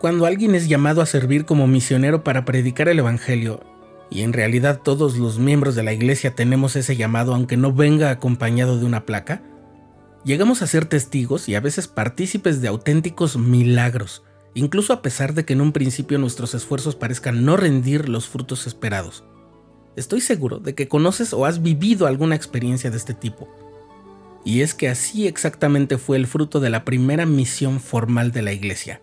Cuando alguien es llamado a servir como misionero para predicar el Evangelio, y en realidad todos los miembros de la iglesia tenemos ese llamado aunque no venga acompañado de una placa, llegamos a ser testigos y a veces partícipes de auténticos milagros, incluso a pesar de que en un principio nuestros esfuerzos parezcan no rendir los frutos esperados. Estoy seguro de que conoces o has vivido alguna experiencia de este tipo. Y es que así exactamente fue el fruto de la primera misión formal de la iglesia,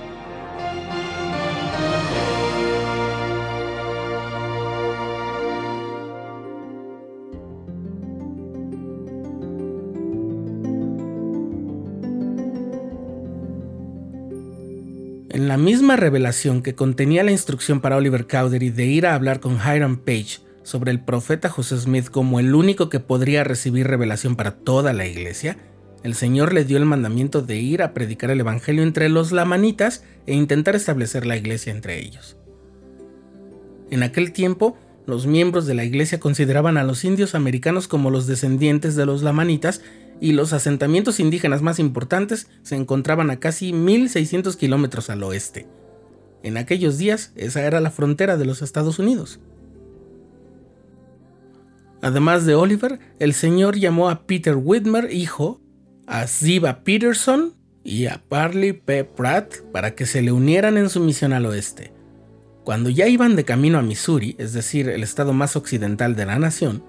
La misma revelación que contenía la instrucción para Oliver Cowdery de ir a hablar con Hiram Page sobre el profeta José Smith como el único que podría recibir revelación para toda la iglesia, el Señor le dio el mandamiento de ir a predicar el Evangelio entre los lamanitas e intentar establecer la iglesia entre ellos. En aquel tiempo, los miembros de la iglesia consideraban a los indios americanos como los descendientes de los lamanitas y los asentamientos indígenas más importantes se encontraban a casi 1600 kilómetros al oeste. En aquellos días, esa era la frontera de los Estados Unidos. Además de Oliver, el señor llamó a Peter Whitmer, hijo, a Ziba Peterson y a Parley P. Pratt para que se le unieran en su misión al oeste. Cuando ya iban de camino a Missouri, es decir, el estado más occidental de la nación,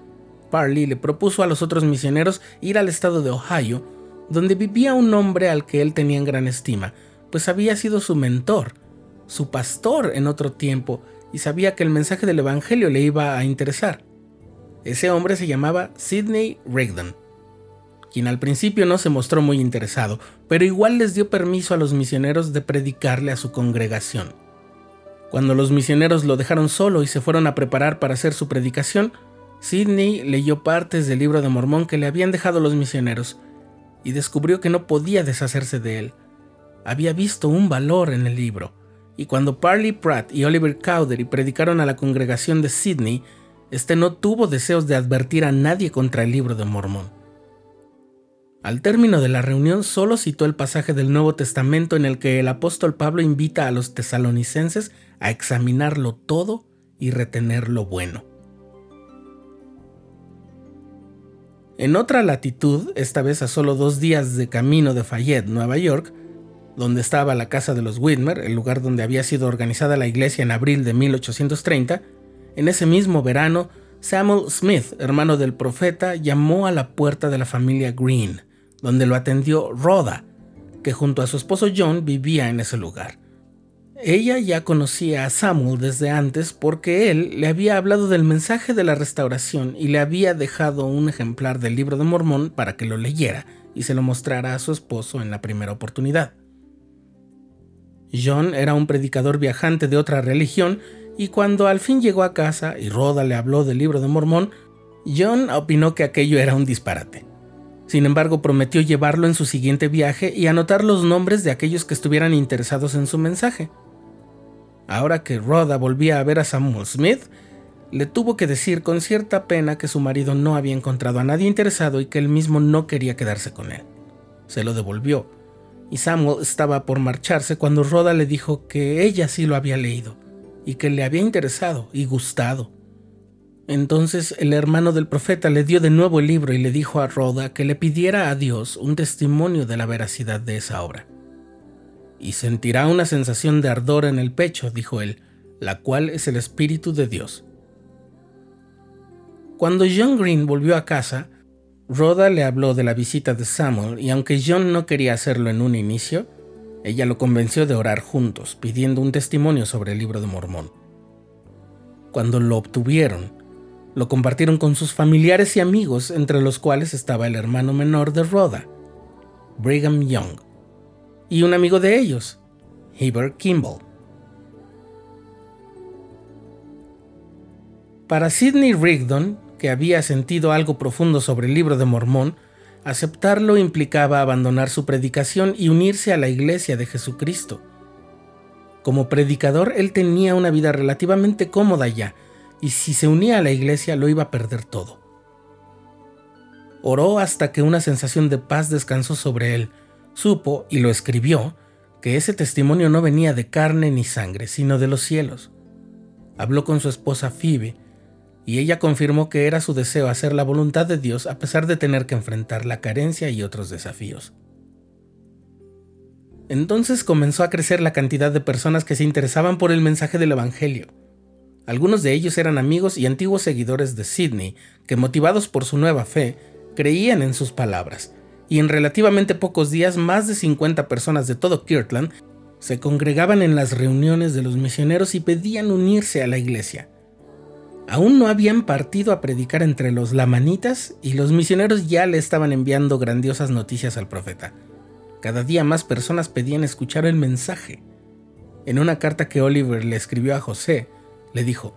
Parley le propuso a los otros misioneros ir al estado de Ohio, donde vivía un hombre al que él tenía en gran estima, pues había sido su mentor, su pastor en otro tiempo, y sabía que el mensaje del Evangelio le iba a interesar. Ese hombre se llamaba Sidney Rigdon, quien al principio no se mostró muy interesado, pero igual les dio permiso a los misioneros de predicarle a su congregación. Cuando los misioneros lo dejaron solo y se fueron a preparar para hacer su predicación, Sidney leyó partes del libro de Mormón que le habían dejado los misioneros y descubrió que no podía deshacerse de él. Había visto un valor en el libro, y cuando Parley Pratt y Oliver Cowdery predicaron a la congregación de Sidney, este no tuvo deseos de advertir a nadie contra el libro de Mormón. Al término de la reunión solo citó el pasaje del Nuevo Testamento en el que el apóstol Pablo invita a los tesalonicenses a examinarlo todo y retener lo bueno. En otra latitud, esta vez a solo dos días de camino de Fayette, Nueva York, donde estaba la casa de los Whitmer, el lugar donde había sido organizada la iglesia en abril de 1830, en ese mismo verano, Samuel Smith, hermano del profeta, llamó a la puerta de la familia Green, donde lo atendió Rhoda, que junto a su esposo John vivía en ese lugar. Ella ya conocía a Samuel desde antes porque él le había hablado del mensaje de la restauración y le había dejado un ejemplar del libro de Mormón para que lo leyera y se lo mostrara a su esposo en la primera oportunidad. John era un predicador viajante de otra religión y cuando al fin llegó a casa y Rhoda le habló del libro de Mormón, John opinó que aquello era un disparate. Sin embargo, prometió llevarlo en su siguiente viaje y anotar los nombres de aquellos que estuvieran interesados en su mensaje. Ahora que Rhoda volvía a ver a Samuel Smith, le tuvo que decir con cierta pena que su marido no había encontrado a nadie interesado y que él mismo no quería quedarse con él. Se lo devolvió, y Samuel estaba por marcharse cuando Rhoda le dijo que ella sí lo había leído y que le había interesado y gustado. Entonces el hermano del profeta le dio de nuevo el libro y le dijo a Rhoda que le pidiera a Dios un testimonio de la veracidad de esa obra y sentirá una sensación de ardor en el pecho, dijo él, la cual es el Espíritu de Dios. Cuando John Green volvió a casa, Rhoda le habló de la visita de Samuel y aunque John no quería hacerlo en un inicio, ella lo convenció de orar juntos, pidiendo un testimonio sobre el libro de Mormón. Cuando lo obtuvieron, lo compartieron con sus familiares y amigos, entre los cuales estaba el hermano menor de Rhoda, Brigham Young y un amigo de ellos, Heber Kimball. Para Sidney Rigdon, que había sentido algo profundo sobre el libro de Mormón, Aceptarlo implicaba abandonar su predicación y unirse a la Iglesia de Jesucristo. Como predicador, él tenía una vida relativamente cómoda ya, y si se unía a la Iglesia lo iba a perder todo. Oró hasta que una sensación de paz descansó sobre él. Supo, y lo escribió, que ese testimonio no venía de carne ni sangre, sino de los cielos. Habló con su esposa Phoebe, y ella confirmó que era su deseo hacer la voluntad de Dios a pesar de tener que enfrentar la carencia y otros desafíos. Entonces comenzó a crecer la cantidad de personas que se interesaban por el mensaje del Evangelio. Algunos de ellos eran amigos y antiguos seguidores de Sidney, que motivados por su nueva fe, creían en sus palabras, y en relativamente pocos días más de 50 personas de todo Kirtland se congregaban en las reuniones de los misioneros y pedían unirse a la iglesia. Aún no habían partido a predicar entre los lamanitas y los misioneros ya le estaban enviando grandiosas noticias al profeta. Cada día más personas pedían escuchar el mensaje. En una carta que Oliver le escribió a José, le dijo,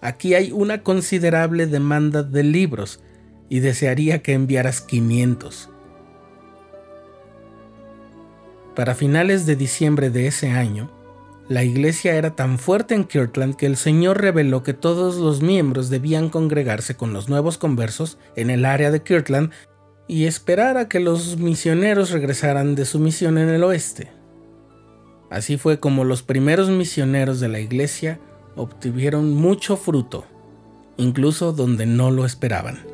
aquí hay una considerable demanda de libros y desearía que enviaras 500. Para finales de diciembre de ese año, la iglesia era tan fuerte en Kirtland que el Señor reveló que todos los miembros debían congregarse con los nuevos conversos en el área de Kirtland y esperar a que los misioneros regresaran de su misión en el oeste. Así fue como los primeros misioneros de la iglesia obtuvieron mucho fruto, incluso donde no lo esperaban.